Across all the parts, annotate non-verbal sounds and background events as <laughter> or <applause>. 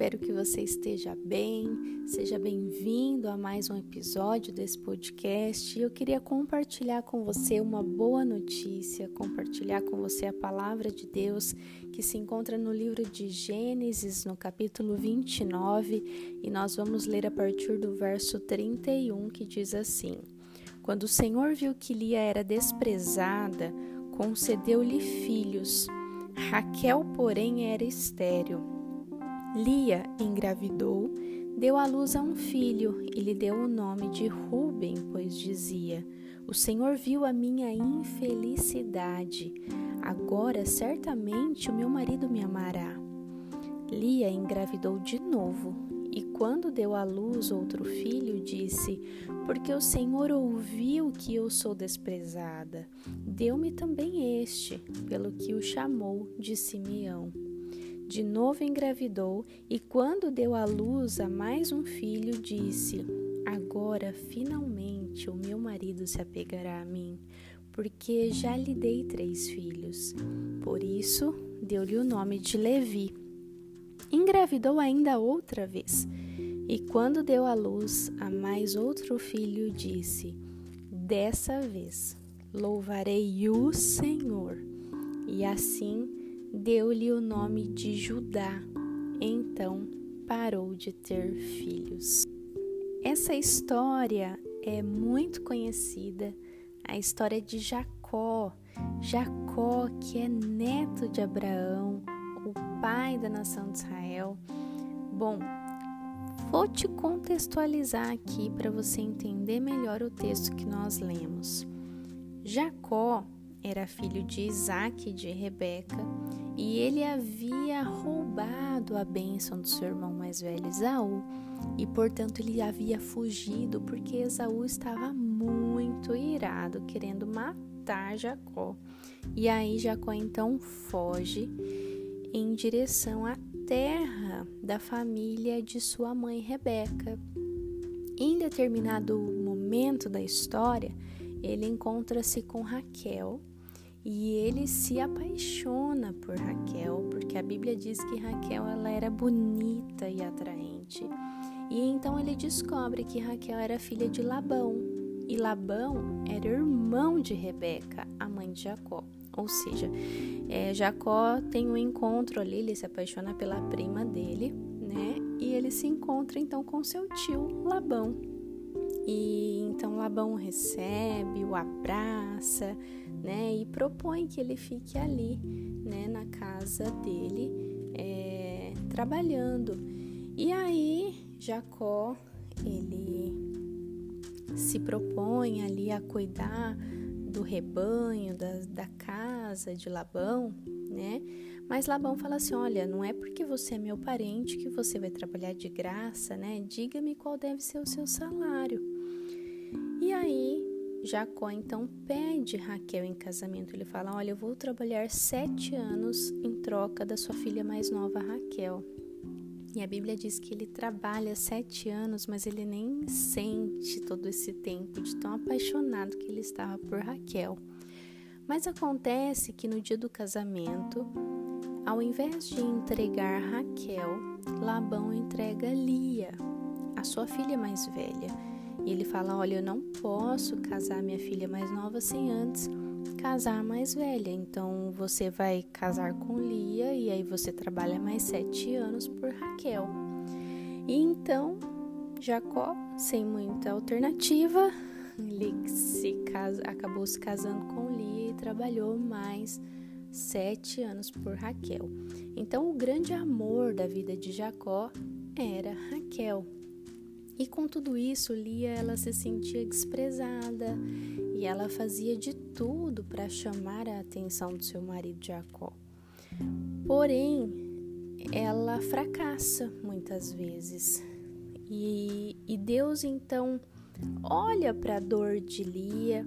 espero que você esteja bem. Seja bem-vindo a mais um episódio desse podcast. Eu queria compartilhar com você uma boa notícia, compartilhar com você a palavra de Deus que se encontra no livro de Gênesis, no capítulo 29, e nós vamos ler a partir do verso 31, que diz assim: Quando o Senhor viu que Lia era desprezada, concedeu-lhe filhos. Raquel, porém, era estéril. Lia engravidou, deu à luz a um filho e lhe deu o nome de Ruben, pois dizia: O Senhor viu a minha infelicidade. Agora certamente o meu marido me amará. Lia engravidou de novo e, quando deu à luz outro filho, disse: Porque o Senhor ouviu que eu sou desprezada, deu-me também este, pelo que o chamou de Simeão de novo engravidou e, quando deu à luz a mais um filho, disse: Agora finalmente o meu marido se apegará a mim, porque já lhe dei três filhos. Por isso, deu-lhe o nome de Levi. Engravidou ainda outra vez, e quando deu à luz a mais outro filho, disse: Dessa vez louvarei o Senhor. E assim deu-lhe o nome de Judá. Então parou de ter filhos. Essa história é muito conhecida, a história de Jacó. Jacó, que é neto de Abraão, o pai da nação de Israel. Bom, vou te contextualizar aqui para você entender melhor o texto que nós lemos. Jacó era filho de Isaac e de Rebeca, e ele havia roubado a bênção do seu irmão mais velho Esaú, e portanto ele havia fugido porque Esaú estava muito irado, querendo matar Jacó. E aí Jacó então foge em direção à terra da família de sua mãe Rebeca. Em determinado momento da história, ele encontra-se com Raquel, e ele se apaixona por Raquel, porque a Bíblia diz que Raquel ela era bonita e atraente. E então ele descobre que Raquel era filha de Labão, e Labão era irmão de Rebeca, a mãe de Jacó. Ou seja, é, Jacó tem um encontro ali, ele se apaixona pela prima dele, né? E ele se encontra então com seu tio Labão. E então Labão recebe, o abraça, né? E propõe que ele fique ali, né? Na casa dele, é, trabalhando. E aí Jacó ele se propõe ali a cuidar do rebanho, da, da casa de Labão, né? Mas Labão fala assim: olha, não é porque você é meu parente que você vai trabalhar de graça, né? Diga-me qual deve ser o seu salário. E aí Jacó então pede Raquel em casamento. Ele fala: Olha, eu vou trabalhar sete anos em troca da sua filha mais nova, Raquel. E a Bíblia diz que ele trabalha sete anos, mas ele nem sente todo esse tempo de tão apaixonado que ele estava por Raquel. Mas acontece que no dia do casamento, ao invés de entregar Raquel, Labão entrega Lia, a sua filha mais velha. E ele fala: Olha, eu não posso casar minha filha mais nova sem antes casar a mais velha. Então você vai casar com Lia e aí você trabalha mais sete anos por Raquel. E então Jacó, sem muita alternativa, <laughs> ele se casa, acabou se casando com Lia e trabalhou mais sete anos por Raquel. Então o grande amor da vida de Jacó era Raquel. E com tudo isso, Lia ela se sentia desprezada e ela fazia de tudo para chamar a atenção do seu marido Jacó. Porém, ela fracassa muitas vezes. E, e Deus então olha para a dor de Lia,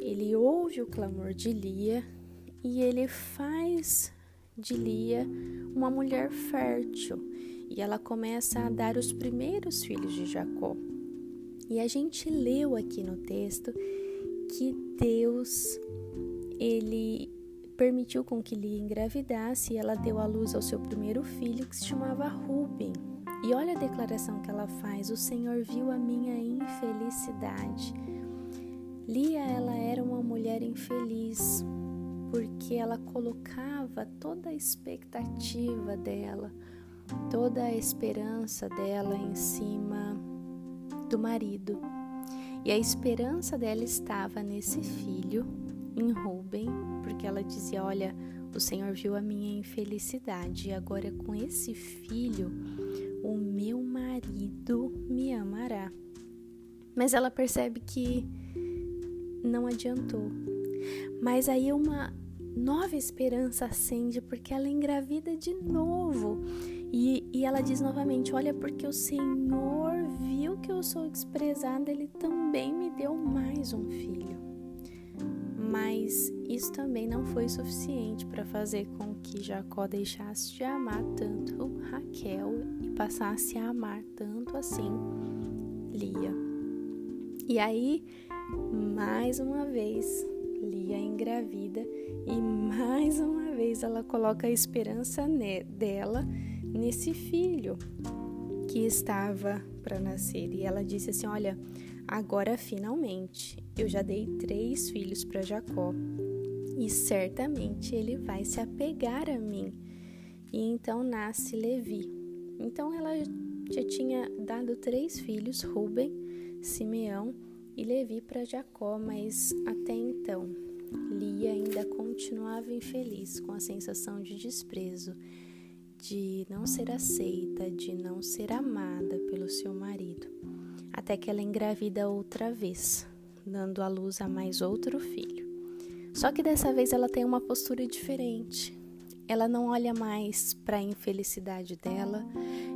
ele ouve o clamor de Lia e ele faz de Lia uma mulher fértil e ela começa a dar os primeiros filhos de Jacó. E a gente leu aqui no texto que Deus ele permitiu com que Lia engravidasse e ela deu à luz ao seu primeiro filho que se chamava Ruben. E olha a declaração que ela faz: O Senhor viu a minha infelicidade. Lia, ela era uma mulher infeliz porque ela colocava toda a expectativa dela, toda a esperança dela em cima do marido. E a esperança dela estava nesse filho, em Ruben, porque ela dizia: Olha, o Senhor viu a minha infelicidade e agora com esse filho o meu marido me amará. Mas ela percebe que não adiantou. Mas aí uma nova esperança acende porque ela engravida de novo. E, e ela diz novamente: Olha, porque o Senhor viu que eu sou desprezada, ele também me deu mais um filho. Mas isso também não foi suficiente para fazer com que Jacó deixasse de amar tanto Raquel e passasse a amar tanto assim Lia. E aí, mais uma vez, Lia engravida e mais uma vez ela coloca a esperança dela nesse filho que estava para nascer. E ela disse assim: Olha, agora finalmente eu já dei três filhos para Jacó e certamente ele vai se apegar a mim. E então nasce Levi. Então ela já tinha dado três filhos, Ruben, Simeão e Levi para Jacó, mas até então Lia ainda continuava infeliz com a sensação de desprezo, de não ser aceita, de não ser amada pelo seu marido, até que ela engravida outra vez, dando à luz a mais outro filho. Só que dessa vez ela tem uma postura diferente. Ela não olha mais para a infelicidade dela,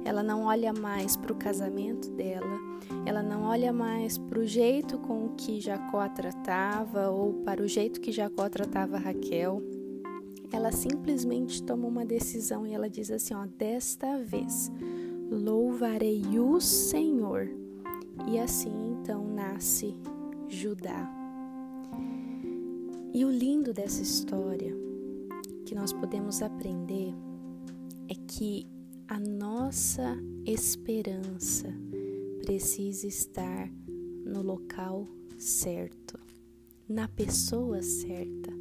ela não olha mais para o casamento dela, ela não olha mais para o jeito com que Jacó a tratava ou para o jeito que Jacó tratava Raquel. Ela simplesmente toma uma decisão e ela diz assim: ó, desta vez louvarei o Senhor. E assim então nasce Judá. E o lindo dessa história que nós podemos aprender é que a nossa esperança precisa estar no local certo, na pessoa certa.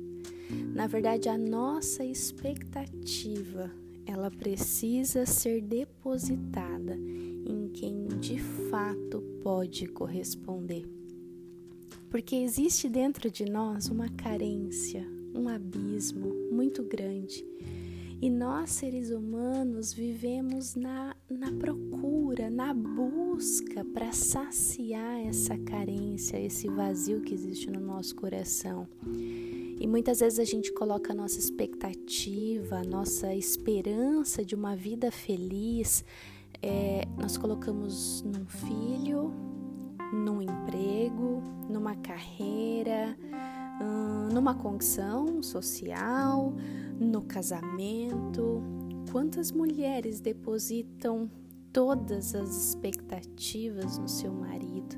Na verdade, a nossa expectativa, ela precisa ser depositada em quem de fato pode corresponder porque existe dentro de nós uma carência, um abismo muito grande. E nós, seres humanos, vivemos na, na procura, na busca para saciar essa carência, esse vazio que existe no nosso coração. E muitas vezes a gente coloca a nossa expectativa, a nossa esperança de uma vida feliz, é, nós colocamos num filho, num emprego, numa carreira, hum, numa condição social, no casamento. Quantas mulheres depositam todas as expectativas no seu marido?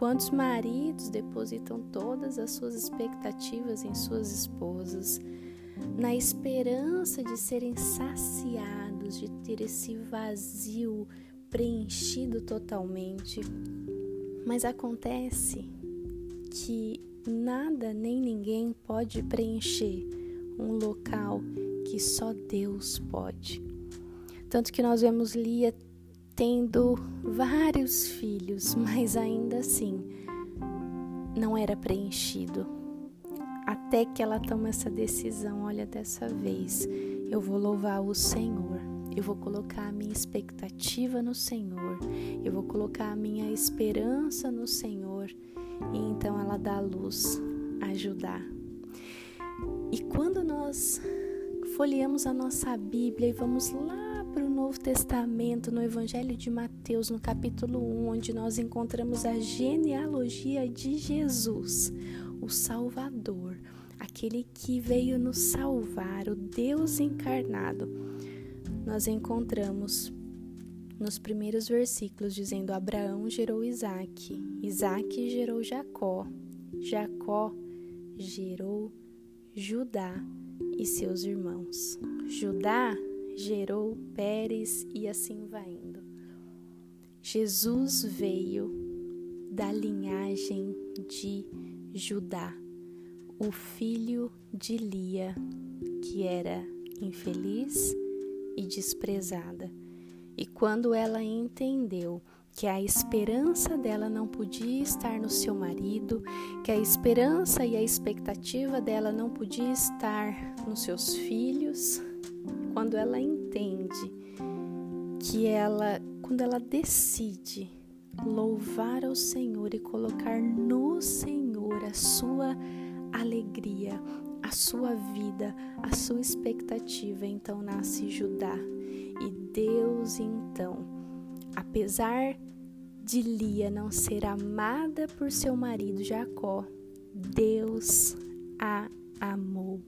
Quantos maridos depositam todas as suas expectativas em suas esposas? Na esperança de serem saciados, de ter esse vazio preenchido totalmente mas acontece que nada nem ninguém pode preencher um local que só Deus pode. Tanto que nós vemos Lia tendo vários filhos, mas ainda assim não era preenchido. Até que ela toma essa decisão, olha, dessa vez eu vou louvar o Senhor. Eu vou colocar a minha expectativa no Senhor, eu vou colocar a minha esperança no Senhor, e então ela dá a luz a Judá. E quando nós folheamos a nossa Bíblia e vamos lá Novo Testamento, no Evangelho de Mateus, no capítulo 1, onde nós encontramos a genealogia de Jesus, o Salvador, aquele que veio nos salvar, o Deus encarnado nós encontramos nos primeiros versículos dizendo: Abraão gerou Isaac, Isaac gerou Jacó, Jacó gerou Judá e seus irmãos. Judá gerou Pérez e assim vai indo. Jesus veio da linhagem de Judá, o filho de Lia, que era infeliz e desprezada. E quando ela entendeu que a esperança dela não podia estar no seu marido, que a esperança e a expectativa dela não podia estar nos seus filhos, quando ela entende que ela, quando ela decide louvar ao Senhor e colocar no Senhor a sua alegria, a sua vida, a sua expectativa, então nasce Judá. E Deus então, apesar de Lia não ser amada por seu marido Jacó, Deus a amou.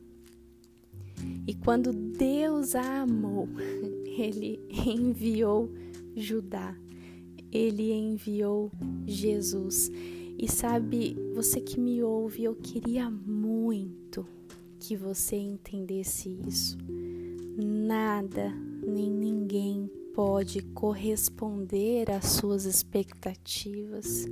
E quando Deus a amou, <laughs> ele enviou Judá, ele enviou Jesus. E sabe, você que me ouve, eu queria muito que você entendesse isso. Nada nem ninguém pode corresponder às suas expectativas.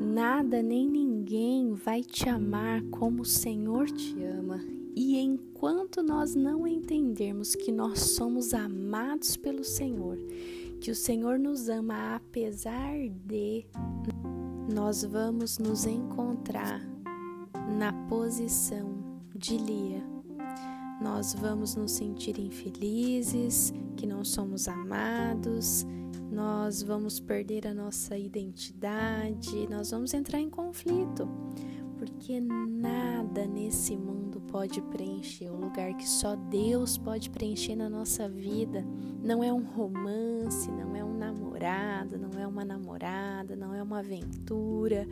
Nada nem ninguém vai te amar como o Senhor te ama. E enquanto nós não entendermos que nós somos amados pelo Senhor, que o Senhor nos ama apesar de, nós vamos nos encontrar na posição de Lia. Nós vamos nos sentir infelizes, que não somos amados, nós vamos perder a nossa identidade, nós vamos entrar em conflito, porque nada nesse mundo pode preencher o lugar que só Deus pode preencher na nossa vida. Não é um romance, não é um namorado, não é uma namorada, não é uma aventura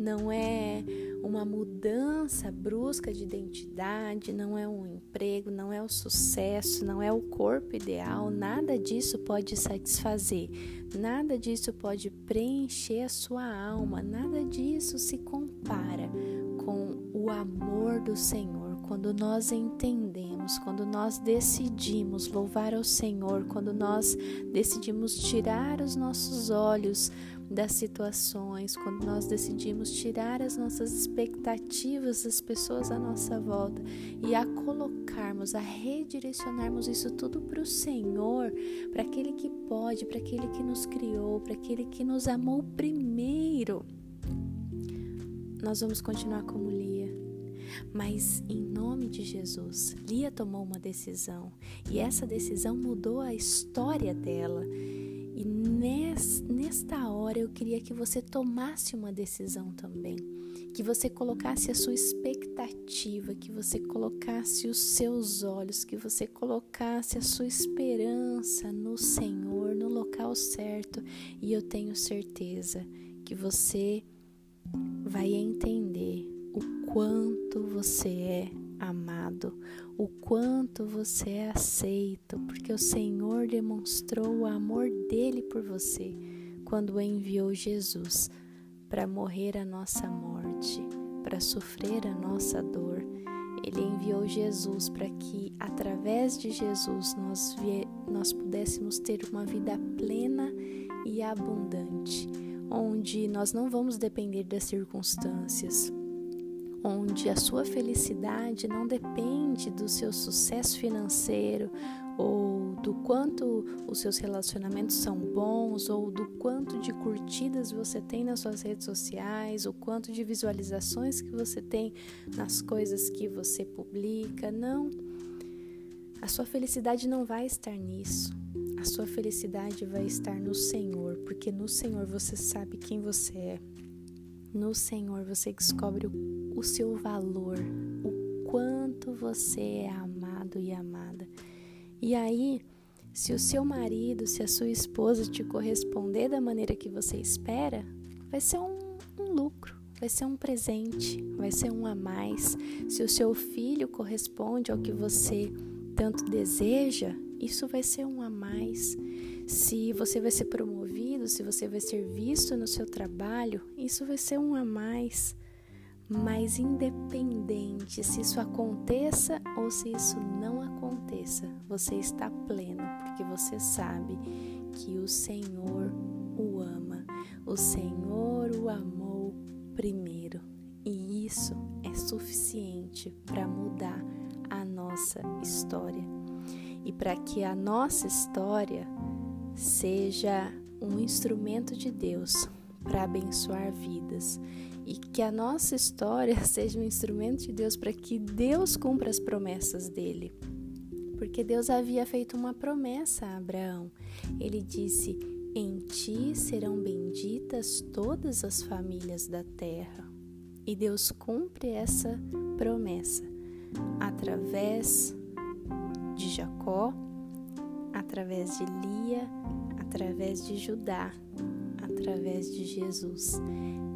não é uma mudança brusca de identidade, não é um emprego, não é o sucesso, não é o corpo ideal, nada disso pode satisfazer, nada disso pode preencher a sua alma, nada disso se compara com o amor do Senhor. Quando nós entendemos, quando nós decidimos louvar ao Senhor, quando nós decidimos tirar os nossos olhos das situações, quando nós decidimos tirar as nossas expectativas das pessoas à nossa volta e a colocarmos, a redirecionarmos isso tudo para o Senhor, para aquele que pode, para aquele que nos criou, para aquele que nos amou primeiro, nós vamos continuar como Lia. Mas em nome de Jesus, Lia tomou uma decisão e essa decisão mudou a história dela. E nesta hora eu queria que você tomasse uma decisão também, que você colocasse a sua expectativa, que você colocasse os seus olhos, que você colocasse a sua esperança no Senhor, no local certo, e eu tenho certeza que você vai entender o quanto você é amado, o quanto você é aceito, porque o Senhor demonstrou o amor dele por você quando enviou Jesus para morrer a nossa morte, para sofrer a nossa dor. Ele enviou Jesus para que, através de Jesus, nós, nós pudéssemos ter uma vida plena e abundante, onde nós não vamos depender das circunstâncias, onde a sua felicidade não depende do seu sucesso financeiro ou do quanto os seus relacionamentos são bons ou do quanto de curtidas você tem nas suas redes sociais, o quanto de visualizações que você tem nas coisas que você publica. Não. A sua felicidade não vai estar nisso. A sua felicidade vai estar no Senhor, porque no Senhor você sabe quem você é. No Senhor você descobre o, o seu valor, o quanto você é amado e amada. E aí, se o seu marido, se a sua esposa te corresponder da maneira que você espera, vai ser um, um lucro, vai ser um presente, vai ser um a mais. Se o seu filho corresponde ao que você tanto deseja, isso vai ser um a mais. Se você vai ser promovido, se você vai ser visto no seu trabalho, isso vai ser um a mais. Mas independente se isso aconteça ou se isso não aconteça, você está pleno, porque você sabe que o Senhor o ama, o Senhor o amou primeiro. E isso é suficiente para mudar a nossa história. E para que a nossa história seja um instrumento de Deus para abençoar vidas e que a nossa história <laughs> seja um instrumento de Deus para que Deus cumpra as promessas dele. Porque Deus havia feito uma promessa a Abraão. Ele disse: Em ti serão benditas todas as famílias da terra. E Deus cumpre essa promessa através de Jacó, através de Lia, através de Judá, através de Jesus.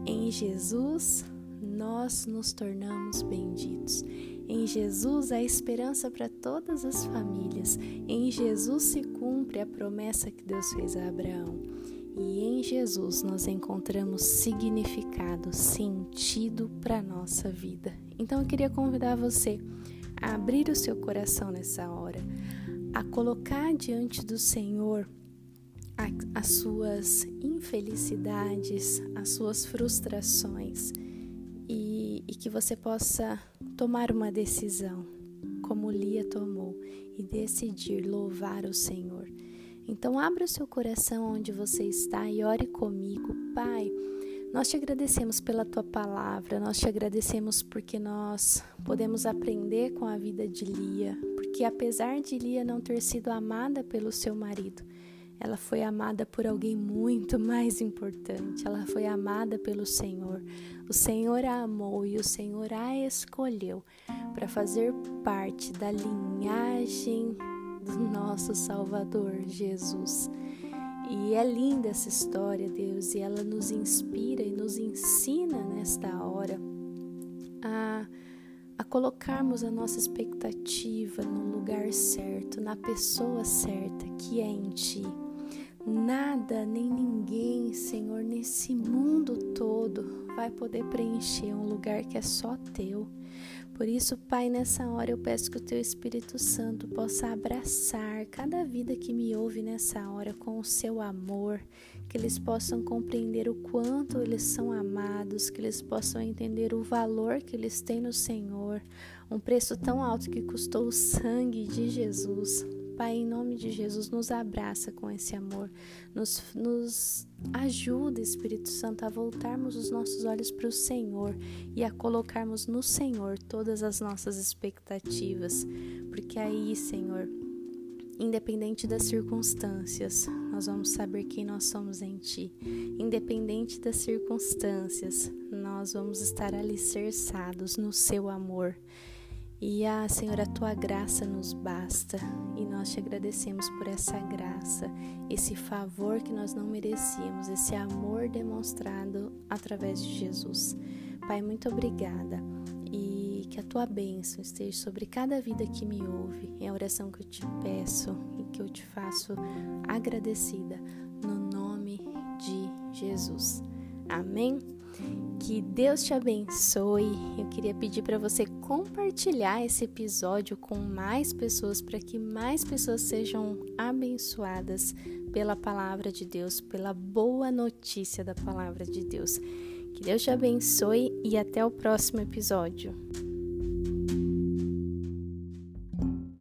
Em Jesus, nós nos tornamos benditos. Em Jesus há esperança para todas as famílias. Em Jesus se cumpre a promessa que Deus fez a Abraão. E em Jesus nós encontramos significado, sentido para a nossa vida. Então eu queria convidar você a abrir o seu coração nessa hora, a colocar diante do Senhor as suas infelicidades, as suas frustrações e, e que você possa tomar uma decisão, como Lia tomou, e decidir louvar o Senhor. Então, abra o seu coração onde você está e ore comigo, Pai. Nós te agradecemos pela tua palavra, nós te agradecemos porque nós podemos aprender com a vida de Lia, porque apesar de Lia não ter sido amada pelo seu marido, ela foi amada por alguém muito mais importante. Ela foi amada pelo Senhor. O Senhor a amou e o Senhor a escolheu para fazer parte da linhagem do nosso Salvador Jesus. E é linda essa história, Deus, e ela nos inspira e nos ensina nesta hora a, a colocarmos a nossa expectativa no lugar certo, na pessoa certa, que é em Ti. Nada nem ninguém, Senhor, nesse mundo todo vai poder preencher um lugar que é só teu. Por isso, Pai, nessa hora eu peço que o Teu Espírito Santo possa abraçar cada vida que me ouve nessa hora com o seu amor, que eles possam compreender o quanto eles são amados, que eles possam entender o valor que eles têm no Senhor, um preço tão alto que custou o sangue de Jesus. Pai, em nome de Jesus, nos abraça com esse amor, nos, nos ajuda, Espírito Santo, a voltarmos os nossos olhos para o Senhor e a colocarmos no Senhor todas as nossas expectativas, porque aí, Senhor, independente das circunstâncias, nós vamos saber quem nós somos em Ti. Independente das circunstâncias, nós vamos estar alicerçados no Seu amor. E ah, Senhor, a tua graça nos basta e nós te agradecemos por essa graça, esse favor que nós não merecíamos, esse amor demonstrado através de Jesus. Pai, muito obrigada e que a tua bênção esteja sobre cada vida que me ouve. É a oração que eu te peço e que eu te faço agradecida no nome de Jesus. Amém? Que Deus te abençoe. Eu queria pedir para você compartilhar esse episódio com mais pessoas para que mais pessoas sejam abençoadas pela palavra de Deus, pela boa notícia da palavra de Deus. Que Deus te abençoe e até o próximo episódio.